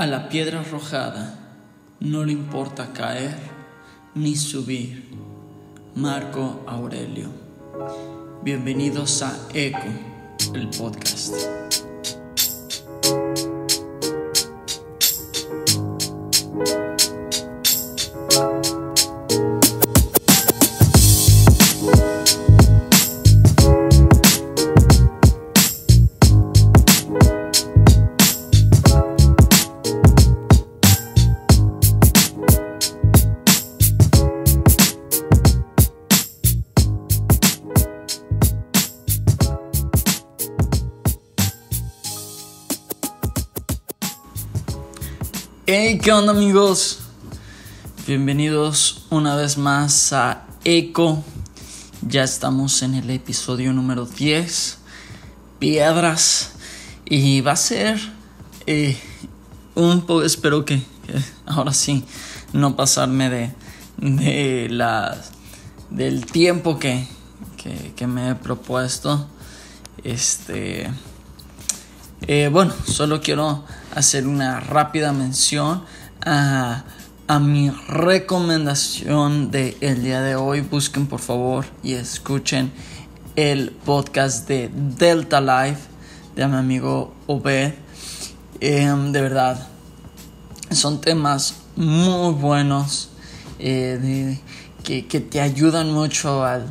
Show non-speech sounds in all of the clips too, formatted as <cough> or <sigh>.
A la piedra arrojada no le importa caer ni subir. Marco Aurelio. Bienvenidos a Eco, el podcast. ¿Qué onda amigos? Bienvenidos una vez más a Eco. Ya estamos en el episodio número 10, Piedras. Y va a ser eh, un poco, espero que, ahora sí, no pasarme de, de del tiempo que, que, que me he propuesto. Este... Eh, bueno, solo quiero hacer una rápida mención a, mi recomendación del el día de hoy. Busquen por favor y escuchen el podcast de Delta Life de mi amigo Obed. Em, de verdad, son temas muy buenos eh, que, te ayudan mucho al,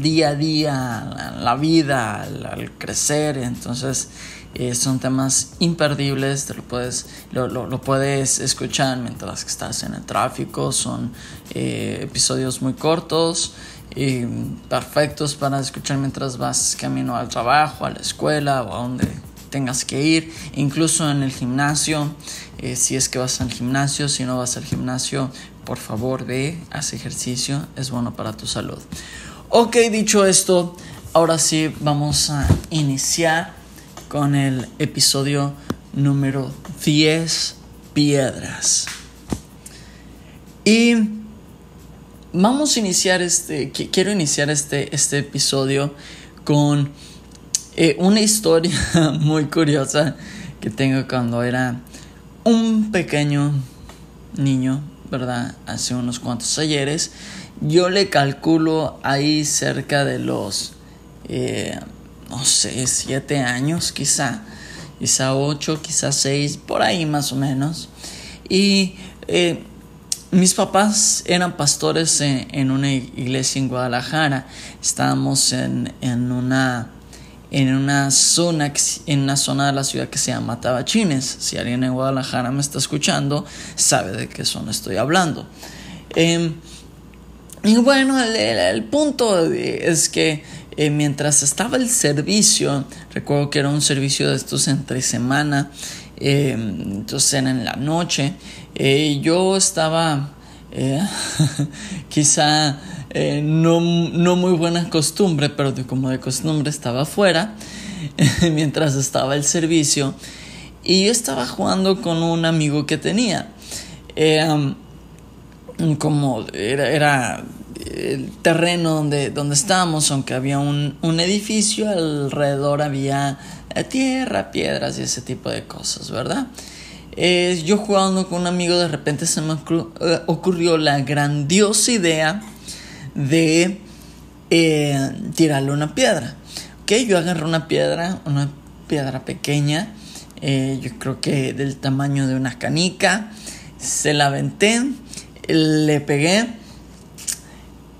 día a día, a la vida, al crecer. Entonces, eh, son temas imperdibles, te lo puedes, lo, lo, puedes escuchar mientras estás en el tráfico, son eh, episodios muy cortos, y perfectos para escuchar mientras vas camino al trabajo, a la escuela o a donde tengas que ir, incluso en el gimnasio, eh, si es que vas al gimnasio, si no vas al gimnasio, por favor ve, haz ejercicio, es bueno para tu salud. Ok, dicho esto, ahora sí vamos a iniciar con el episodio número 10, Piedras. Y vamos a iniciar este, quiero iniciar este, este episodio con eh, una historia <laughs> muy curiosa que tengo cuando era un pequeño niño, ¿verdad? Hace unos cuantos ayeres. Yo le calculo ahí cerca de los... Eh, no sé, siete años quizá, quizá ocho, quizá seis, por ahí más o menos. Y eh, mis papás eran pastores en, una iglesia en Guadalajara. Estábamos en, en, una en una zona en una zona de la ciudad que se llama Tabachines. Si alguien en Guadalajara me está escuchando, sabe de qué zona estoy hablando. Em, y bueno, el punto es que eh, mientras estaba el servicio, recuerdo que era un servicio de estos entre semana, eh, entonces era en la noche, eh, yo estaba <laughs> quizá no, no, muy buena costumbre, pero como de costumbre estaba afuera <laughs> mientras estaba el servicio y yo estaba jugando con un amigo que tenía. como era, era el terreno donde, donde estábamos, aunque había un, edificio, alrededor había eh, tierra, piedras y ese tipo de cosas, ¿verdad? Eh, yo jugando con un amigo, de repente se me eh, ocurrió la grandiosa idea de tirarle una piedra. Ok, yo agarré una piedra, una piedra pequeña, yo creo que del tamaño de una canica, se la aventé, le pegué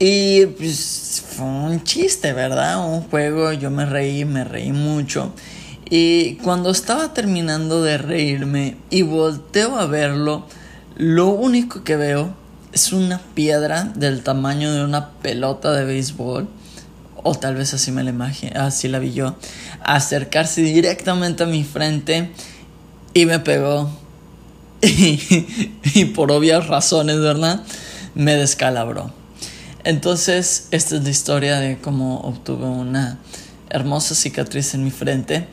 y pues fue un chiste, ¿verdad? Un juego, yo me reí, me reí mucho. Y cuando estaba terminando de reírme y volteo a verlo, lo único que veo es una piedra del tamaño de una pelota de béisbol. O tal vez así me la imaginé, así la vi yo. Acercarse directamente a mi frente y me pegó. <laughs> y por obvias razones, ¿verdad? Me descalabró. Entonces, esta es la historia de cómo obtuve una hermosa cicatriz en mi frente.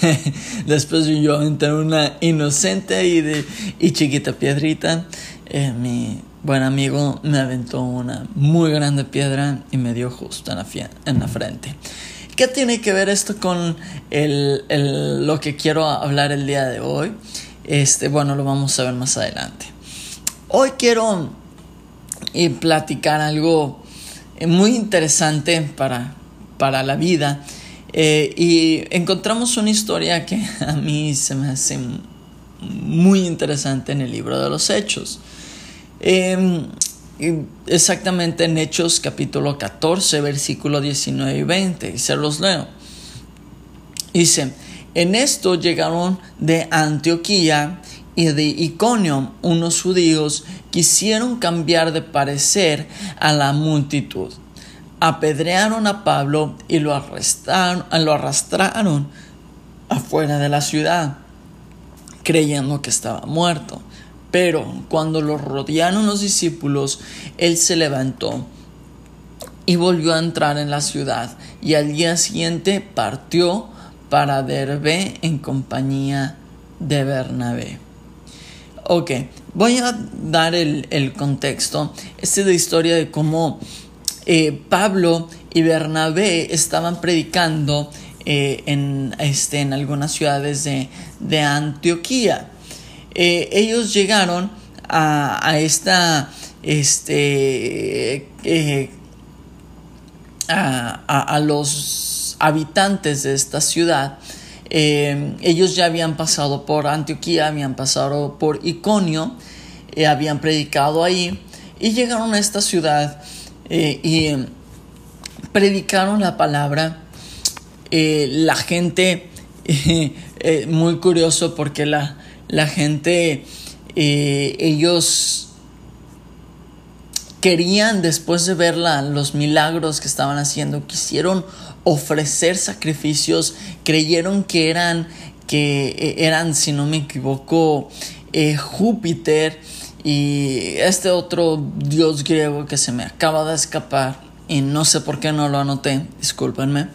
<laughs> Después yo entré una inocente y, de, y chiquita piedrita. Eh, mi buen amigo me aventó una muy grande piedra y me dio justo en la, en la frente. ¿Qué tiene que ver esto con el, el, lo que quiero hablar el día de hoy? Este, bueno, lo vamos a ver más adelante. Hoy quiero eh, platicar algo eh, muy interesante para, para la vida. Eh, y encontramos una historia que <laughs> a mí se me hace muy interesante en el libro de los Hechos. Em, exactamente en Hechos capítulo 14, versículo 19 y 20, y se los leo. Dice, en esto llegaron de Antioquía y de Iconio unos judíos quisieron cambiar de parecer a la multitud. Apedrearon a Pablo y lo arrestaron, lo arrastraron afuera de la ciudad, creyendo que estaba muerto. Pero cuando lo rodearon los discípulos, él se levantó y volvió a entrar en la ciudad y al día siguiente partió para Derbe en compañía de Bernabé. Ok, voy a dar el, contexto. Esta es la historia de cómo eh, Pablo y Bernabé estaban predicando eh, en, este, en algunas ciudades de, de Antioquía. Eh, ellos llegaron a, esta, este, eh, a, los habitantes de esta ciudad. Eh, ellos ya habían pasado por Antioquía, habían pasado por Iconio, habían predicado ahí y llegaron a esta ciudad y predicaron la palabra. la gente, <laughs> muy curioso porque la, la gente, eh, ellos querían, después de ver los milagros que estaban haciendo, quisieron ofrecer sacrificios, creyeron que eran, que eh, eran, si no me equivoco, eh, Júpiter y este otro dios griego que se me acaba de escapar y no sé por qué no lo anoté, discúlpenme.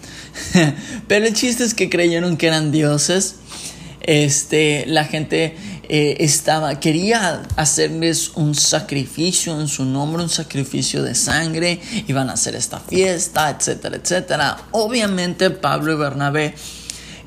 <laughs> Pero el chiste es que creyeron que eran dioses este, la gente eh, estaba, quería hacerles un sacrificio en su nombre, un sacrificio de sangre, iban a hacer esta fiesta, etcétera, etcétera. Obviamente Pablo y Bernabé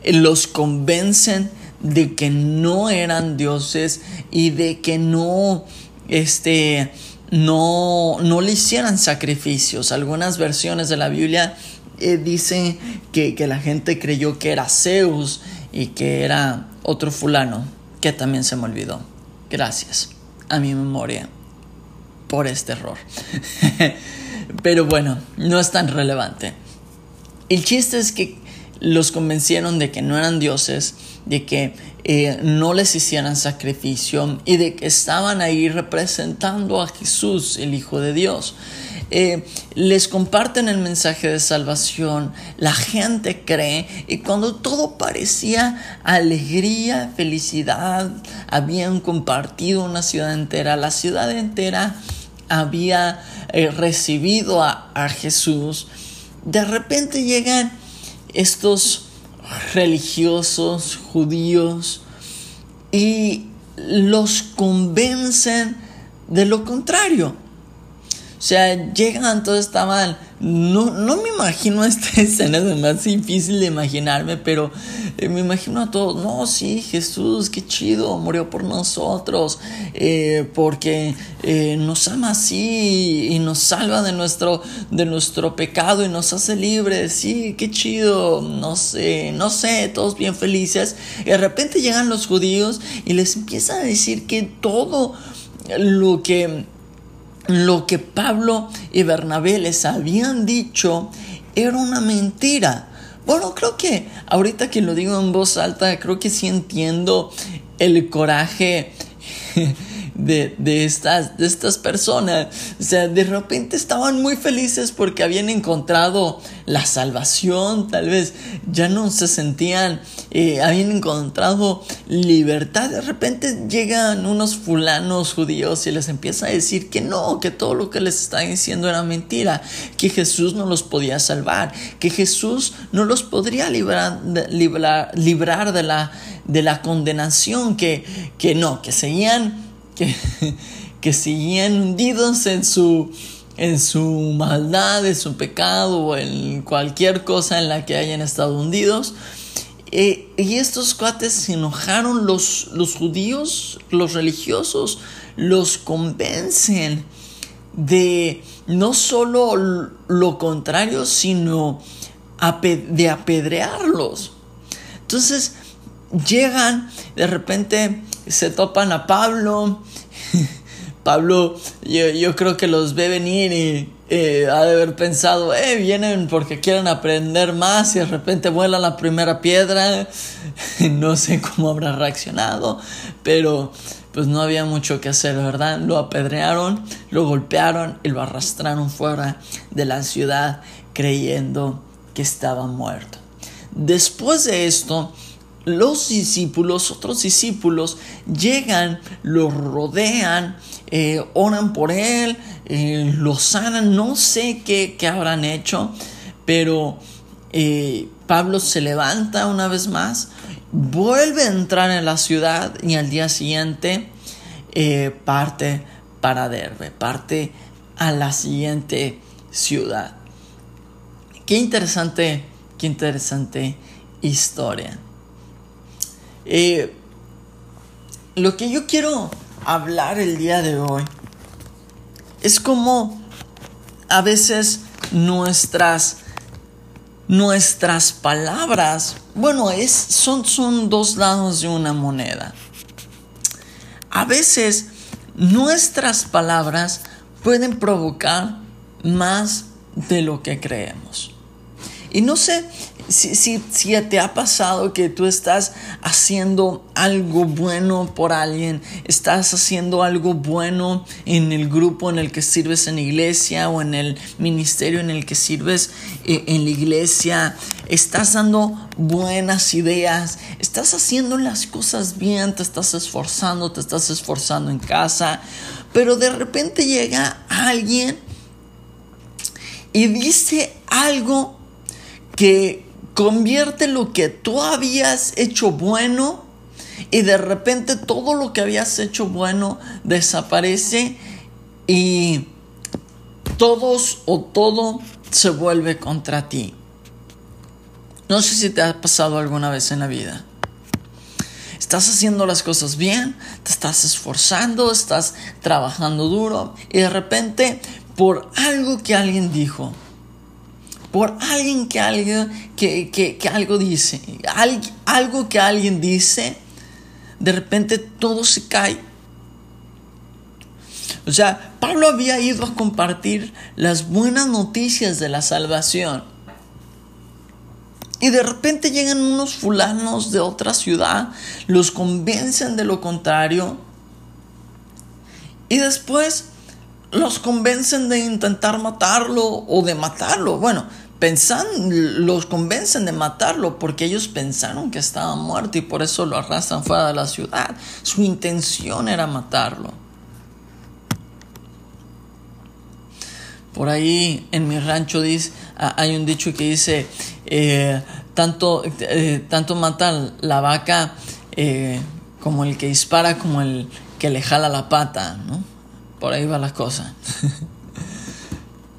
eh, los convencen de que no eran dioses y de que no, este, no, no le hicieran sacrificios. Algunas versiones de la Biblia eh, dicen que, que la gente creyó que era Zeus y que era otro fulano que también se me olvidó. Gracias a mi memoria por este error. <laughs> Pero bueno, no es tan relevante. El chiste es que los convencieron de que no eran dioses, de que eh, no les hicieran sacrificio y de que estaban ahí representando a Jesús, el Hijo de Dios. Eh, les comparten el mensaje de salvación, la gente cree y cuando todo parecía alegría, felicidad, habían compartido una ciudad entera, la ciudad entera había eh, recibido a, a Jesús, de repente llegan estos religiosos judíos y los convencen de lo contrario. O sea, llegan, todo está. No, no me imagino <laughs> esta escena, es más difícil de imaginarme, pero eh, me imagino a todos, no, sí, Jesús, qué chido, murió por nosotros, eh, porque eh, nos ama así y nos salva de nuestro, de nuestro pecado y nos hace libres, sí, qué chido, no sé, no sé, todos bien felices. Y de repente llegan los judíos y les empiezan a decir que todo lo que lo que Pablo y Bernabé les habían dicho era una mentira. Bueno, creo que ahorita que lo digo en voz alta, creo que sí entiendo el coraje de, estas, de estas personas. O sea, de repente estaban muy felices porque habían encontrado la salvación, tal vez ya no se sentían, eh, habían encontrado libertad. De repente llegan unos fulanos judíos y les empieza a decir que no, que todo lo que les están diciendo era mentira, que Jesús no los podía salvar, que Jesús no los podría librar, librar, librar de, la, de la condenación, que, que no, que seguían que, que seguían hundidos en su, en su maldad, en su pecado o en cualquier cosa en la que hayan estado hundidos. Eh, y estos cuates se enojaron, los, los judíos, los religiosos, los convencen de no solo lo contrario, sino de apedrearlos. Entonces llegan, de repente se topan a Pablo. Pablo, yo, creo que los ve venir y ha de haber pensado, eh, vienen porque quieren aprender más y de repente vuela la primera piedra. <laughs> no sé cómo habrá reaccionado, pero pues no había mucho que hacer, ¿verdad? Lo apedrearon, lo golpearon y lo arrastraron fuera de la ciudad creyendo que estaba muerto. Después de esto, los discípulos, otros discípulos, llegan, lo rodean, eh, oran por él, eh, lo sanan, no sé qué, habrán hecho, pero eh, Pablo se levanta una vez más, vuelve a entrar en la ciudad y al día siguiente parte para Derbe, parte a la siguiente ciudad. Qué interesante, qué interesante historia. Lo que yo quiero hablar el día de hoy es como a veces nuestras nuestras palabras, bueno, es, son, son dos lados de una moneda. A veces nuestras palabras pueden provocar más de lo que creemos. Y no sé si, si, si, te ha pasado que tú estás haciendo algo bueno por alguien, estás haciendo algo bueno en el grupo en el que sirves en la iglesia o en el ministerio en el que sirves eh, en la iglesia, estás dando buenas ideas, estás haciendo las cosas bien, te estás esforzando, te estás esforzando en casa, pero de repente llega alguien y dice algo que convierte lo que tú habías hecho bueno y de repente todo lo que habías hecho bueno desaparece y todos o todo se vuelve contra ti. No sé si te ha pasado alguna vez en la vida. Estás haciendo las cosas bien, te estás esforzando, estás trabajando duro y de repente por algo que alguien dijo, por alguien que algo, que, algo dice, algo que alguien dice, de repente todo se cae. O sea, Pablo había ido a compartir las buenas noticias de la salvación. Y de repente llegan unos fulanos de otra ciudad, los convencen de lo contrario. Y después los convencen de intentar matarlo o de matarlo. Bueno, pensan, los convencen de matarlo porque ellos pensaron que estaba muerto y por eso lo arrastran fuera de la ciudad. Su intención era matarlo. Por ahí en mi rancho dice, hay un dicho que dice, eh, tanto, eh, tanto mata la vaca eh, como el que dispara como el que le jala la pata, ¿no? Por ahí va la cosa.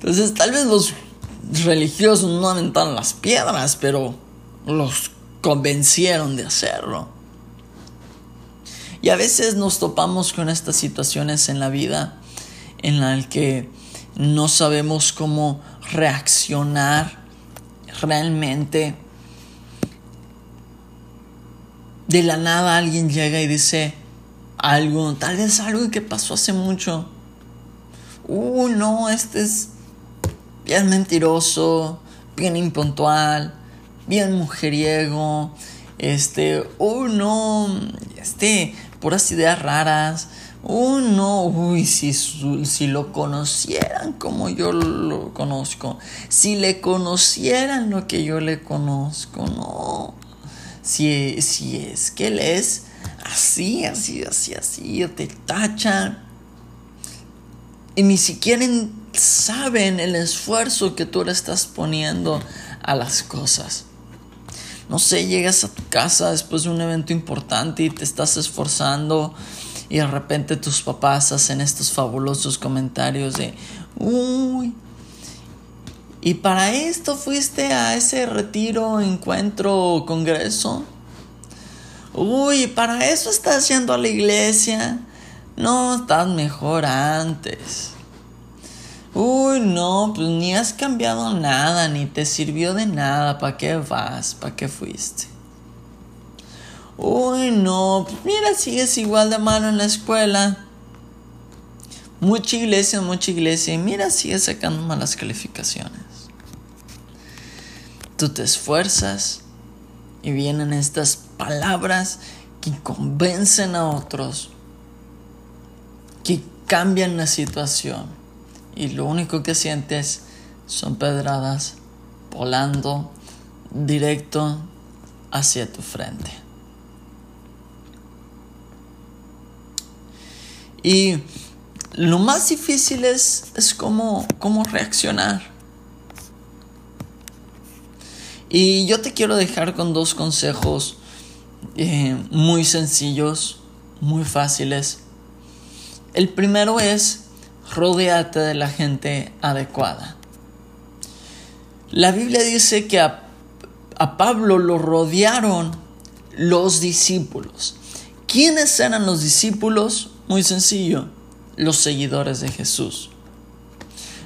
Entonces tal vez los religiosos no aventaron las piedras, pero los convencieron de hacerlo. Y a veces nos topamos con estas situaciones en la vida en las que no sabemos cómo reaccionar realmente. De la nada alguien llega y dice algo, tal vez algo que pasó hace mucho. Uh, no, este es bien mentiroso, bien impuntual, bien mujeriego, este, oh no, este, puras ideas raras, oh no, uy, si, si lo conocieran como yo lo conozco, si le conocieran lo que yo le conozco, no, si, si es que él es así, así, así, así, te tachan y ni siquiera saben el esfuerzo que tú le estás poniendo a las cosas. No sé, llegas a tu casa después de un evento importante y te estás esforzando y de repente tus papás hacen estos fabulosos comentarios de, uy, ¿Y para esto fuiste a ese retiro, encuentro, congreso? Uy, ¿para eso estás yendo a la iglesia? No, estás mejor antes. Uy, no, pues ni has cambiado nada, ni te sirvió de nada. ¿Para qué vas? ¿Para qué fuiste? Uy, no, pues mira, sigues igual de malo en la escuela. Mucha iglesia, mucha iglesia. Y mira, sigues sacando malas calificaciones. Tú te esfuerzas y vienen estas palabras que convencen a otros, cambian la situación. Y lo único que sientes son pedradas volando directo hacia tu frente. Y lo más difícil es, cómo, cómo reaccionar. Y yo te quiero dejar con dos consejos eh, muy sencillos, muy fáciles. El primero es rodeate de la gente adecuada. La Biblia dice que a, a Pablo lo rodearon los discípulos. ¿Quiénes eran los discípulos? Muy sencillo, los seguidores de Jesús.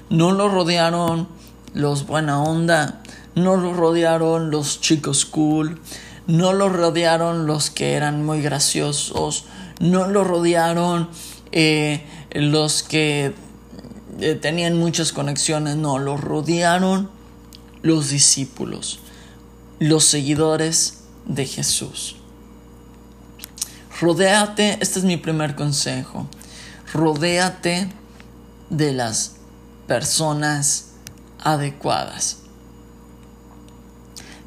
No lo rodearon los buena onda, no lo rodearon los chicos cool, no lo rodearon los que eran muy graciosos, no lo rodearon eh, los que eh, tenían muchas conexiones, no, lo rodearon los discípulos, los seguidores de Jesús. Rodéate, este es mi primer consejo, rodéate de las personas adecuadas.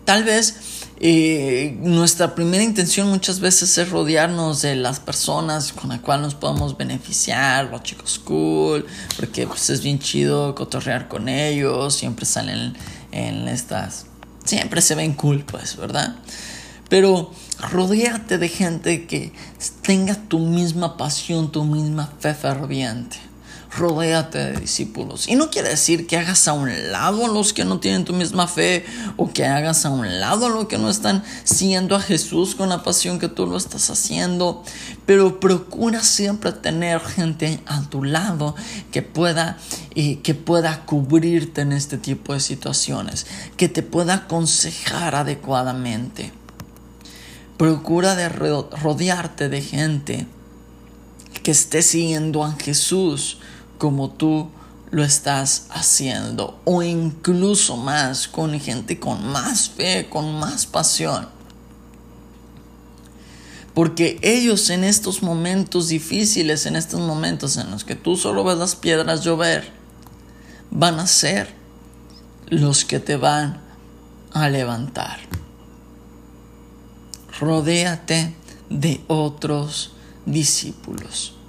Tal vez eh, nuestra primera intención muchas veces es rodearnos de las personas con las cuales nos podemos beneficiar, los chicos cool, porque pues, es bien chido cotorrear con ellos, siempre salen en estas, siempre se ven cool, pues, ¿verdad? Pero rodéate de gente que tenga tu misma pasión, tu misma fe ferviente rodéate de discípulos. Y no quiere decir que hagas a un lado a los que no tienen tu misma fe o que hagas a un lado a los que no están siguiendo a Jesús con la pasión que tú lo estás haciendo, pero procura siempre tener gente a tu lado que pueda y que pueda cubrirte en este tipo de situaciones, que te pueda aconsejar adecuadamente. Procura de rodearte de gente que esté siguiendo a Jesús como tú lo estás haciendo o incluso más con gente con más fe, con más pasión. Porque ellos en estos momentos difíciles, en estos momentos en los que tú solo ves las piedras llover, van a ser los que te van a levantar. Rodéate de otros discípulos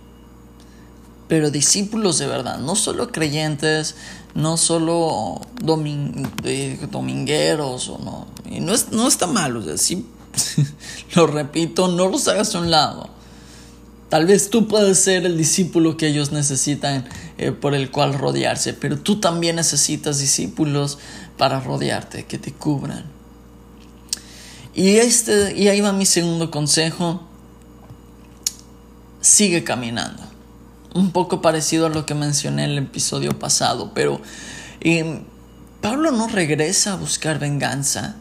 pero discípulos de verdad, no solo creyentes, no solo domingueros o no. Y no, es, no está mal, o sea, <laughs> lo repito, no los hagas a un lado. Tal vez tú puedes ser el discípulo que ellos necesitan eh, por el cual rodearse, pero tú también necesitas discípulos para rodearte, que te cubran. Y, este, y ahí va mi segundo consejo. Sigue caminando un poco parecido a lo que mencioné en el episodio pasado, pero eh, Pablo no regresa a buscar venganza.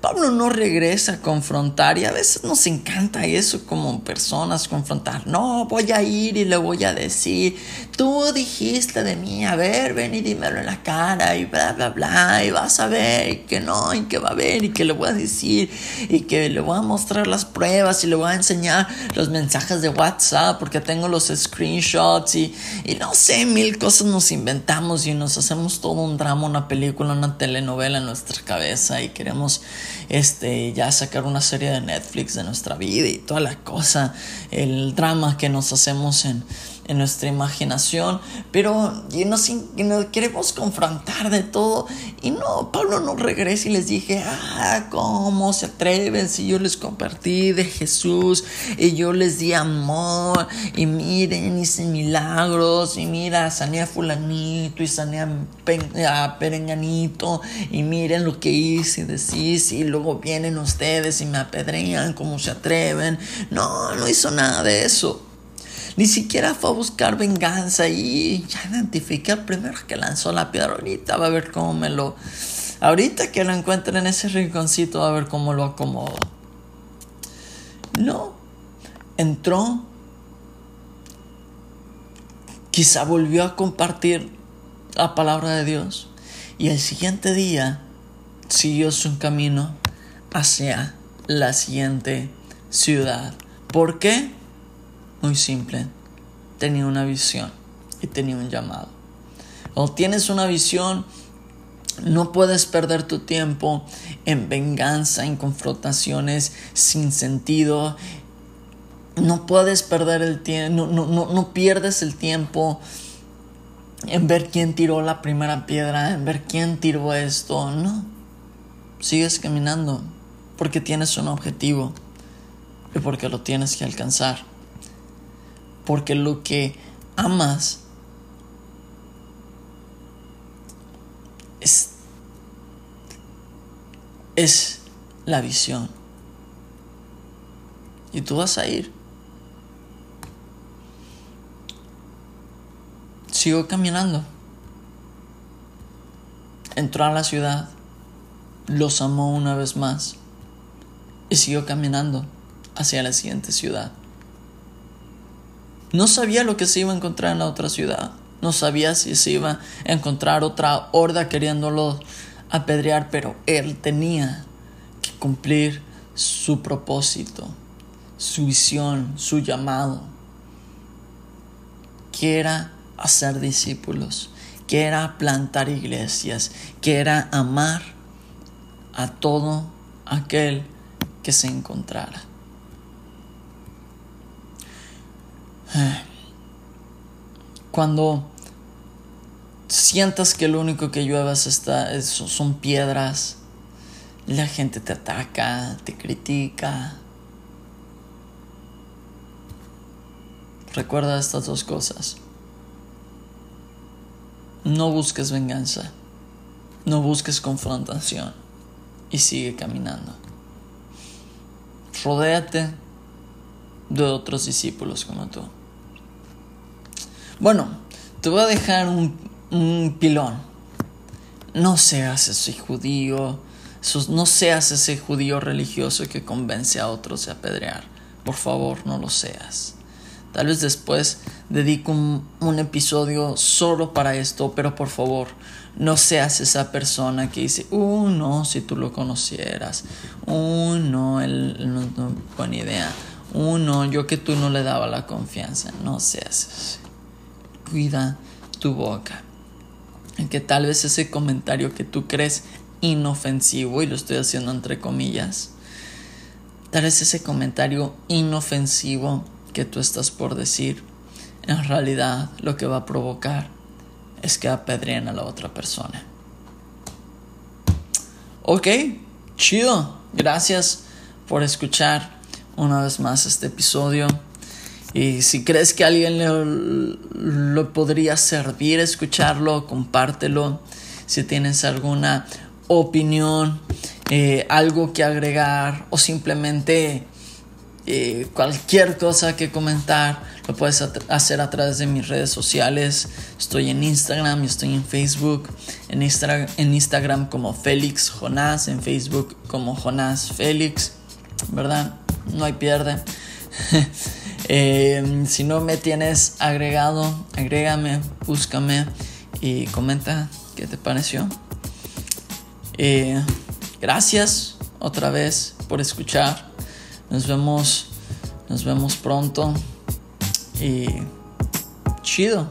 Pablo no regresa a confrontar y a veces nos encanta eso como personas confrontar. No, voy a ir y le voy a decir, tú dijiste de mí, a ver, ven y dímelo en la cara y bla, bla, bla, y vas a ver y que no, y que va a ver y que le voy a decir y que le voy a mostrar las pruebas y le voy a enseñar los mensajes de WhatsApp porque tengo los screenshots y, y no sé, mil cosas nos inventamos y nos hacemos todo un drama, una película, una telenovela en nuestra cabeza y queremos este, ya sacar una serie de Netflix de nuestra vida y toda la cosa, el drama que nos hacemos en, en nuestra imaginación, pero nos, nos, queremos confrontar de todo. Y no, Pablo no regresa y les dije, ah, ¿cómo se atreven si yo les compartí de Jesús y yo les di amor y miren, hice milagros y mira, sané a fulanito y sané a, perenganito y miren lo que hice y decís y luego vienen ustedes y me apedrean, ¿cómo se atreven? No, no hizo nada de eso. Ni siquiera fue a buscar venganza y ya identifiqué al primero que lanzó la piedra. Ahorita va a ver cómo me lo... Ahorita que lo encuentre en ese rinconcito va a ver cómo lo acomodo. No. Entró. Quizá volvió a compartir la palabra de Dios. Y el siguiente día siguió su camino hacia la siguiente ciudad. ¿Por qué? Muy simple. Tenía una visión y tenía un llamado. O tienes una visión, no puedes perder tu tiempo en venganza, en confrontaciones sin sentido. No puedes perder el tiempo, no, no, no pierdes el tiempo en ver quién tiró la primera piedra, en ver quién tiró esto. No. Sigues caminando porque tienes un objetivo y porque lo tienes que alcanzar porque lo que amas es, es la visión. Y tú vas a ir. Sigo caminando. Entró a la ciudad, los amó una vez más y siguió caminando hacia la siguiente ciudad. No sabía lo que se iba a encontrar en la otra ciudad. No sabía si se iba a encontrar otra horda queriéndolo apedrear, pero él tenía que cumplir su propósito, su visión, su llamado, que era hacer discípulos, que era plantar iglesias, que era amar a todo aquel que se encontrara. Cuando sientas que lo único que lluevas está, son piedras, la gente te ataca, te critica. Recuerda estas dos cosas. No busques venganza, no busques confrontación y sigue caminando. Rodéate de otros discípulos como tú. Bueno, te voy a dejar un, pilón. No seas ese judío, no seas ese judío religioso que convence a otros a apedrear. Por favor, no lo seas. Tal vez después dedico un, episodio solo para esto, pero por favor, no seas esa persona que dice, uh, no, si tú lo conocieras, uh, no, él no, no buena idea, uh, no, yo que tú no le daba la confianza, no seas así cuida tu boca. Que tal vez ese comentario que tú crees inofensivo, y lo estoy haciendo entre comillas, tal vez ese comentario inofensivo que tú estás por decir, en realidad lo que va a provocar es que apedreen a la otra persona. Ok, chido. Gracias por escuchar una vez más este episodio. Y si crees que alguien le, podría servir escucharlo, compártelo. Si tienes alguna opinión, eh, algo que agregar o simplemente eh, cualquier cosa que comentar, lo puedes hacer a través de mis redes sociales. Estoy en Instagram y estoy en Facebook. En, en Instagram como Félix Jonás, en Facebook como Jonás Félix, ¿verdad? No hay pierde. <laughs> Eh, si no me tienes agregado, agrégame, búscame y comenta qué te pareció. Eh, gracias otra vez por escuchar. Nos vemos, nos vemos pronto y chido.